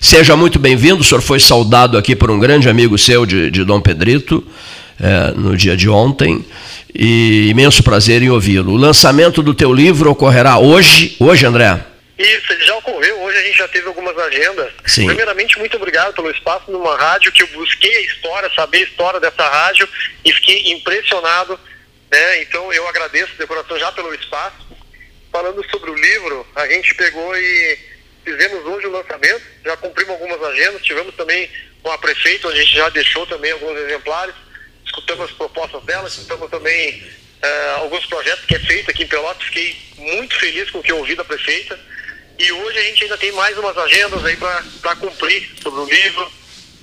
Seja muito bem-vindo, o senhor foi saudado aqui por um grande amigo seu de, de Dom Pedrito, é, no dia de ontem, e imenso prazer em ouvi-lo. O lançamento do teu livro ocorrerá hoje, hoje, André? Isso, já ocorreu. Hoje a gente já teve algumas agendas. Sim. Primeiramente, muito obrigado pelo espaço numa rádio que eu busquei a história, saber a história dessa rádio e fiquei impressionado. Né? Então eu agradeço de coração já pelo espaço. Falando sobre o livro, a gente pegou e fizemos hoje o lançamento, já cumprimos algumas agendas, tivemos também com a prefeita, onde a gente já deixou também alguns exemplares, escutamos as propostas dela, escutamos também uh, alguns projetos que é feito aqui em Pelotas, fiquei muito feliz com o que eu ouvi da prefeita. E hoje a gente ainda tem mais umas agendas aí para cumprir sobre o livro,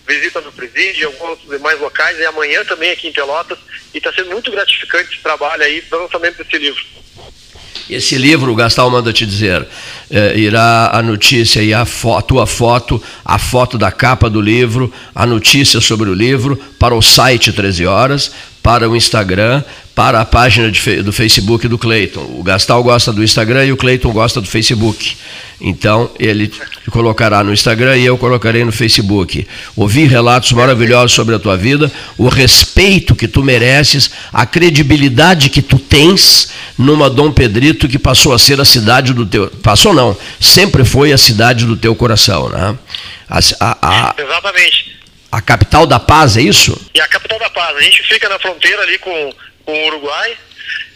visita no presídio, alguns demais locais, e amanhã também aqui em Pelotas. E está sendo muito gratificante esse trabalho aí do lançamento desse livro. Esse livro, Gastal manda te dizer, eh, irá a notícia e a tua foto, a foto da capa do livro, a notícia sobre o livro, para o site 13 Horas, para o Instagram, para a página de, do Facebook do Cleiton. O Gastal gosta do Instagram e o Cleiton gosta do Facebook. Então, ele colocará no Instagram e eu colocarei no Facebook. Ouvi relatos maravilhosos sobre a tua vida, o respeito que tu mereces, a credibilidade que tu tens numa Dom Pedrito que passou a ser a cidade do teu. Passou não, sempre foi a cidade do teu coração, né? A, a, a, Exatamente. A capital da paz, é isso? E a capital da paz. A gente fica na fronteira ali com, com o Uruguai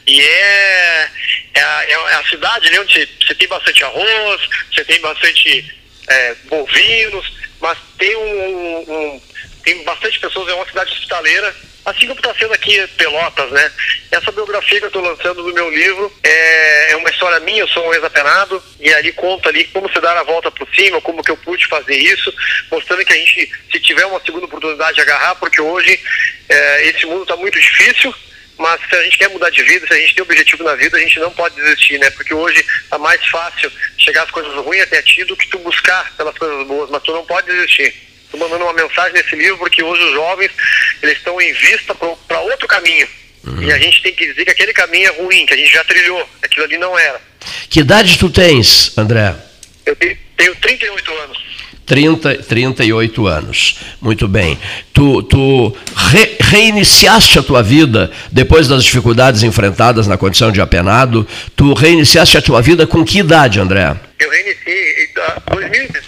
e é, é, a, é a cidade ali onde você tem bastante arroz, você tem bastante é, bovinos, mas tem um, um, tem bastante pessoas, é uma cidade hospitaleira, assim como está sendo aqui Pelotas, né? Essa biografia que eu estou lançando do meu livro é, é, uma história minha, eu sou um ex-apenado, e ali conta ali como se dar a volta por cima, como que eu pude fazer isso, mostrando que a gente, se tiver uma segunda oportunidade de agarrar, porque hoje é, esse mundo está muito difícil, mas se a gente quer mudar de vida, se a gente tem objetivo na vida, a gente não pode desistir, né? Porque hoje tá mais fácil chegar às coisas ruins até ti do que tu buscar pelas coisas boas, mas tu não pode desistir. Estou mandando uma mensagem nesse livro porque hoje os jovens eles estão em vista para outro caminho. Uhum. E a gente tem que dizer que aquele caminho é ruim, que a gente já trilhou, aquilo ali não era. Que idade tu tens, André? Eu tenho 38 anos. 30, 38 anos. Muito bem. Tu, tu re, reiniciaste a tua vida depois das dificuldades enfrentadas na condição de apenado. Tu reiniciaste a tua vida com que idade, André? Eu reiniciei em 2010,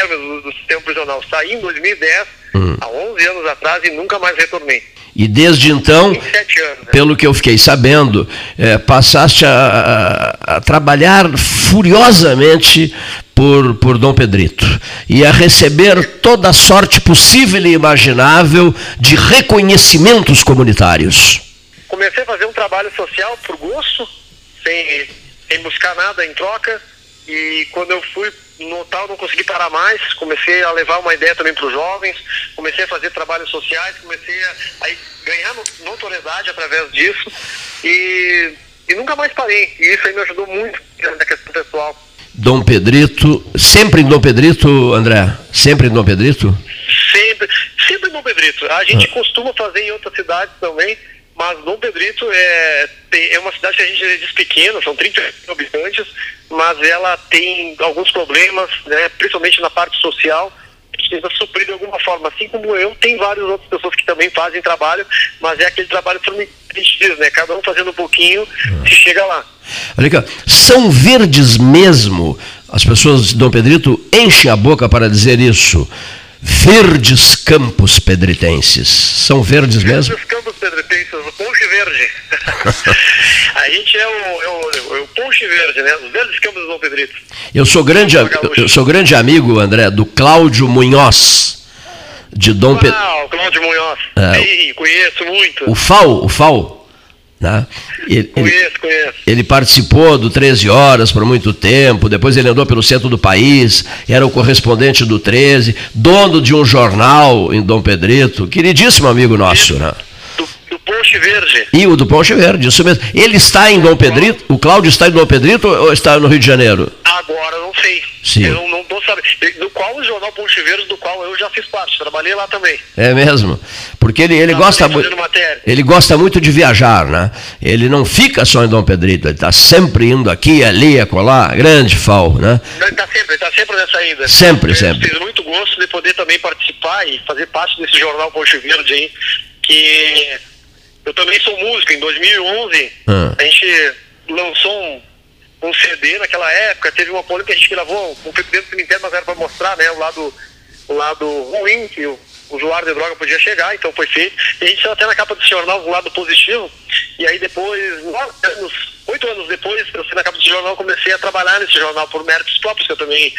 do, do sistema prisional. Saí em 2010, hum. há 11 anos atrás, e nunca mais retornei. E desde então, anos, né? pelo que eu fiquei sabendo, é, passaste a, a, a, trabalhar furiosamente por, por Dom Pedrito e a receber toda a sorte possível e imaginável de reconhecimentos comunitários. Comecei a fazer um trabalho social por gosto, sem, sem buscar nada em troca, e quando eu fui no tal não consegui parar mais, comecei a levar uma ideia também para os jovens, comecei a fazer trabalhos sociais, comecei a, a ganhar notoriedade através disso e, e nunca mais parei. E isso aí me ajudou muito na questão pessoal. Dom Pedrito, sempre em Dom Pedrito, André? Sempre em Dom Pedrito? Sempre, sempre em Dom Pedrito. A gente ah. costuma fazer em outras cidades também, mas Dom Pedrito é, é uma cidade que a gente diz pequena, são 30 mil habitantes, mas ela tem alguns problemas, né, principalmente na parte social, a gente tenta suprir de alguma forma, assim como eu, tem várias outras pessoas que também fazem trabalho, mas é aquele trabalho formigueiro, né? Cada um fazendo um pouquinho e chega lá. Olha aqui, são verdes mesmo, as pessoas de Dom Pedrito enchem a boca para dizer isso. Verdes campos pedritenses. São verdes mesmo? Verdes campos pedritenses, o ponche verde. a gente é o, é o, é o ponche verde, né? Os verdes campos do Dom Pedrito. Eu sou grande, eu sou grande amigo, André, do Cláudio Munhoz. De Dom Pedro. Ah, o Cláudio Munhoz. É, Sim, conheço muito. O FAO, o FAO né? Ele, conheço, conheço. Ele participou do 13 Horas por muito tempo, depois ele andou pelo centro do país, era o correspondente do 13, dono de um jornal em Dom Pedrito, queridíssimo amigo nosso. Né? Do, do Ponche Verde. E o do Ponche Verde, isso mesmo. Ele está em Dom Pedrito, o Cláudio está em Dom Pedrito ou está no Rio de Janeiro? Agora não sei. Sim. Eu não saber. Do qual o jornal Ponte Verde, do qual eu já fiz parte, trabalhei lá também. É mesmo? Porque ele, ele gosta muito. Ele gosta muito de viajar, né? Ele não fica só em Dom Pedrito, ele está sempre indo aqui, ali, acolá, grande fal, né? Ele está sempre, está sempre nessa ida. Sempre, eu sempre. Tive muito gosto de poder também participar e fazer parte desse jornal Ponte Verde aí, que eu também sou músico. Em 2011, ah. a gente lançou um um CD naquela época, teve uma polêmica que a gente gravou um clipe dentro do cemitério, mas era para mostrar né, o, lado, o lado ruim que o usuário de droga podia chegar, então foi feito. E a gente saiu até na capa do jornal o lado positivo, e aí depois, nove anos, oito anos depois, eu saí na capa do jornal comecei a trabalhar nesse jornal por méritos próprios, que eu também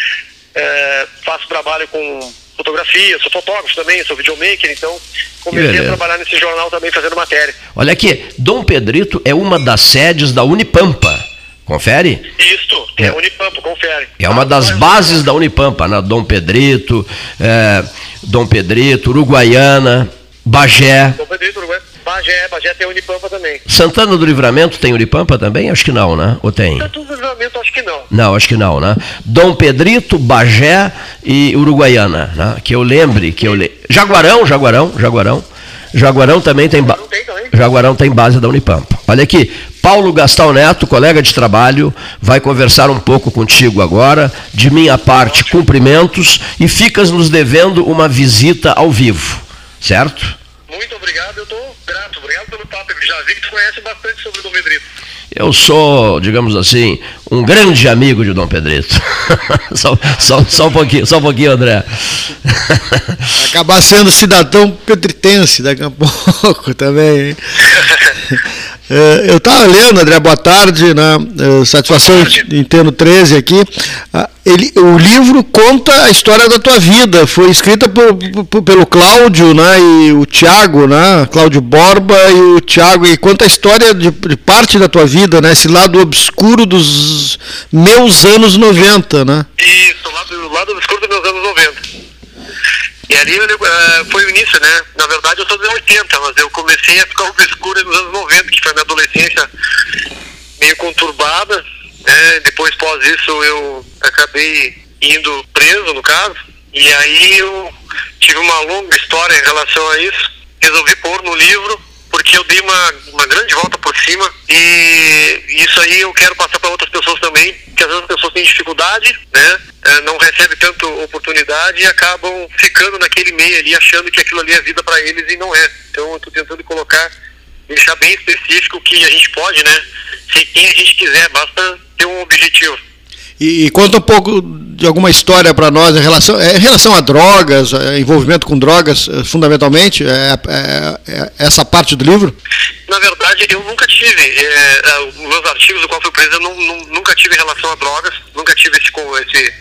é, faço trabalho com fotografia, sou fotógrafo também, sou videomaker, então comecei a trabalhar nesse jornal também fazendo matéria. Olha aqui, Dom Pedrito é uma das sedes da Unipampa. Confere? Isso, é, é Unipampa, confere. É uma das bases da Unipampa, na Dom Pedrito, é, Dom Pedrito, Uruguaiana, Bagé. Dom Pedrito, Uruguaiana. Bagé, Bagé tem Unipampa também. Santana do Livramento tem Unipampa também? Acho que não, né? Ou tem? Santana do Livramento acho que não. Não, acho que não, né? Dom Pedrito, Bagé e Uruguaiana, né? Que eu lembre, que eu le... Jaguarão, Jaguarão, Jaguarão. Jaguarão também tem, ba... tem também. Jaguarão tem base da Unipampa. Olha aqui, Paulo Gastal Neto, colega de trabalho, vai conversar um pouco contigo agora. De minha parte, cumprimentos e ficas nos devendo uma visita ao vivo, certo? Muito obrigado, eu estou Obrigado pelo papo. Já vi que tu conhece bastante sobre o Dom Pedrito. Eu sou, digamos assim, um grande amigo de Dom Pedrito. só, só, só, um pouquinho, só um pouquinho, André. Acabar sendo cidadão pedritense daqui a pouco também. Hein? É, eu estava lendo, André, boa tarde, né? É, satisfação em ter no 13 aqui. Ele, o livro conta a história da tua vida, foi escrita por, por, pelo Cláudio né, e o Tiago, né, Cláudio Borba e o Tiago, e conta a história de, de, parte da tua vida, né, esse lado obscuro dos meus anos 90. Né? Isso, o lado, lado obscuro dos meus anos 90. E ali uh, foi o início, né? Na verdade eu sou dos 80, mas eu comecei a ficar obscuro nos anos 90, que foi a minha adolescência meio conturbada. Né? Depois, pós isso, eu acabei indo preso, no caso. E aí eu tive uma longa história em relação a isso. Resolvi pôr no livro, porque eu dei uma, uma grande volta por cima. E isso aí eu quero passar para outras pessoas também, que às vezes as pessoas têm dificuldade, né? É, não recebem tanto oportunidade e acabam ficando naquele meio ali, achando que aquilo ali é vida para eles e não é. Então eu estou tentando colocar, deixar bem específico que a gente pode, né? Ser quem a gente quiser, basta ter um objetivo. E, e conta um pouco de alguma história para nós em relação, é, em relação a drogas, é, envolvimento com drogas, é, fundamentalmente, é, é, essa parte do livro? Na verdade, eu nunca tive, é, meus artigos do qual fui preso, eu não, não, nunca tive relação a drogas, nunca tive esse, esse,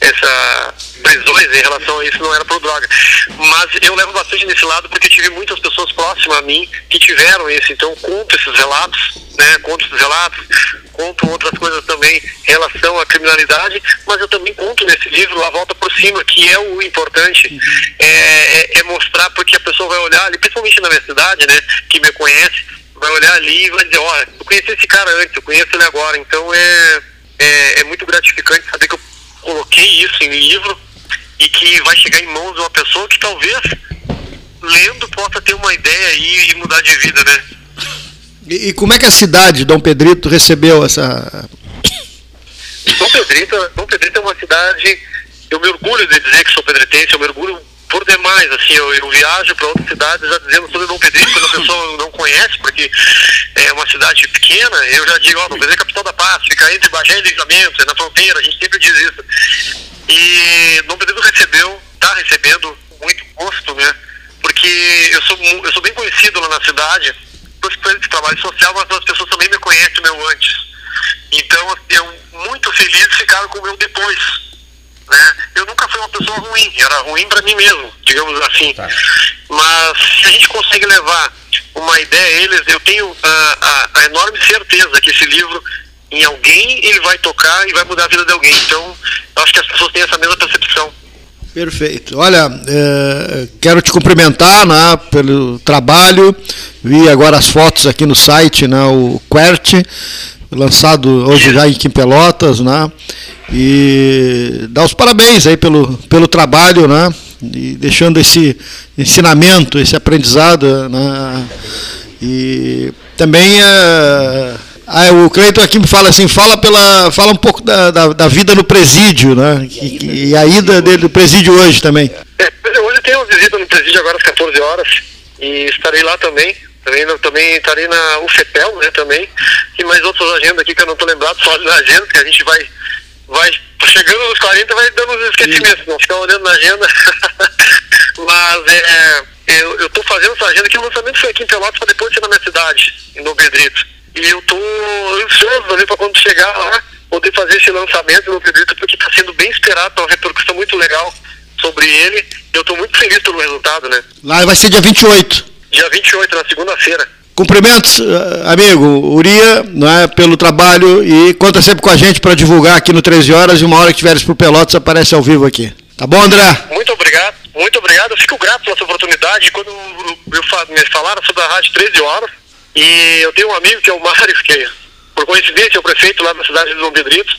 essa prisões em relação a isso não era por droga. Mas eu levo bastante nesse lado porque tive muitas pessoas próximas a mim que tiveram isso. Então conto esses relatos, né? Conto esses relatos, conto outras coisas também em relação à criminalidade, mas eu também conto nesse livro a volta por cima, que é o importante, uhum. é, é, é, mostrar porque a pessoa vai olhar ali, principalmente na minha cidade, né? Que me conhece, vai olhar ali e vai dizer, ó, eu conheci esse cara antes, eu conheço ele agora. Então é, é, é muito gratificante saber que eu coloquei isso em livro e que vai chegar em mãos de uma pessoa que talvez lendo possa ter uma ideia aí e mudar de vida, né? E, e como é que a cidade, Dom Pedrito, recebeu essa. Dom Pedrito, Dom Pedrito é uma cidade, eu me orgulho de dizer que sou pedretense, eu me orgulho por demais, assim, eu, eu viajo para outras cidades já dizendo sobre Dom Pedrito, quando a pessoa não conhece, porque é uma cidade pequena, eu já digo, ó, Dom Pedrito é capital da paz, fica entre Bagé e Livramento, é na fronteira, a gente sempre diz isso. E Dom Pedro recebeu, está recebendo muito gosto, né? Porque eu sou, eu sou bem conhecido lá na cidade, por esse trabalho social, mas as pessoas também me conhecem meu antes. Então, assim, eu muito feliz de ficar com o meu depois. Né? Eu nunca fui uma pessoa ruim, era ruim para mim mesmo, digamos assim. Tá. Mas se a gente consegue levar uma ideia a eles, eu tenho a, a, a enorme certeza que esse livro em alguém, ele vai tocar e vai mudar a vida de alguém. Então, eu acho que as pessoas têm essa mesma percepção. Perfeito. Olha, é, quero te cumprimentar né, pelo trabalho. Vi agora as fotos aqui no site, né, o Quert. Lançado hoje já em Pelotas, né? E dar os parabéns aí pelo, pelo trabalho, né? E deixando esse ensinamento, esse aprendizado, né? E também ah, o Cleiton aqui me fala assim, fala, pela, fala um pouco da, da, da vida no presídio, né? E, e, a ida dele no presídio hoje também. É, hoje tem uma visita no presídio agora às 14 horas e estarei lá também. Também, também estarei na UFEPEL, né, também. E mais outras agendas aqui que eu não estou lembrado, só na agenda, que a gente vai, vai chegando nos 40 vai dando uns esquecimentos, não ficar olhando na agenda. Mas é, eu estou fazendo essa agenda que o lançamento foi aqui em Pelotas para depois ser na minha cidade, em Dom Pedrito. E eu tô ansioso ali para quando chegar lá, poder fazer esse lançamento no acredito, porque está sendo bem esperado, tá uma repercussão muito legal sobre ele. Eu estou muito feliz pelo resultado, né? Lá vai ser dia 28. Dia 28, na segunda-feira. Cumprimentos, eh, amigo Uria, é, pelo trabalho e conta sempre com a gente para divulgar aqui no 13 Horas e uma hora que tiveres por Pelotas aparece ao vivo aqui. Tá bom, André? Muito obrigado, muito obrigado. Eu fico grato pela sua oportunidade. Quando eu, eu, me falaram sobre a Rádio 13 Horas, e eu tenho um amigo que é o Mário, que por coincidência é o prefeito lá da cidade de Dom Pedrito.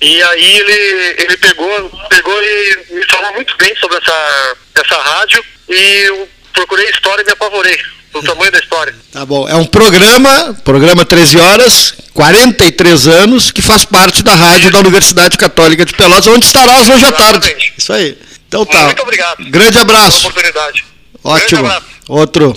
E aí ele, ele pegou, pegou e me falou muito bem sobre essa, essa rádio e eu procurei a história e me apavorei do tamanho da história. Tá bom. É um programa, programa 13 horas, 43 anos, que faz parte da rádio da Universidade Católica de Pelotas, onde estarás hoje à tarde. Isso aí. Então tá. Muito obrigado. Grande abraço. Ótimo. Abraço. Outro.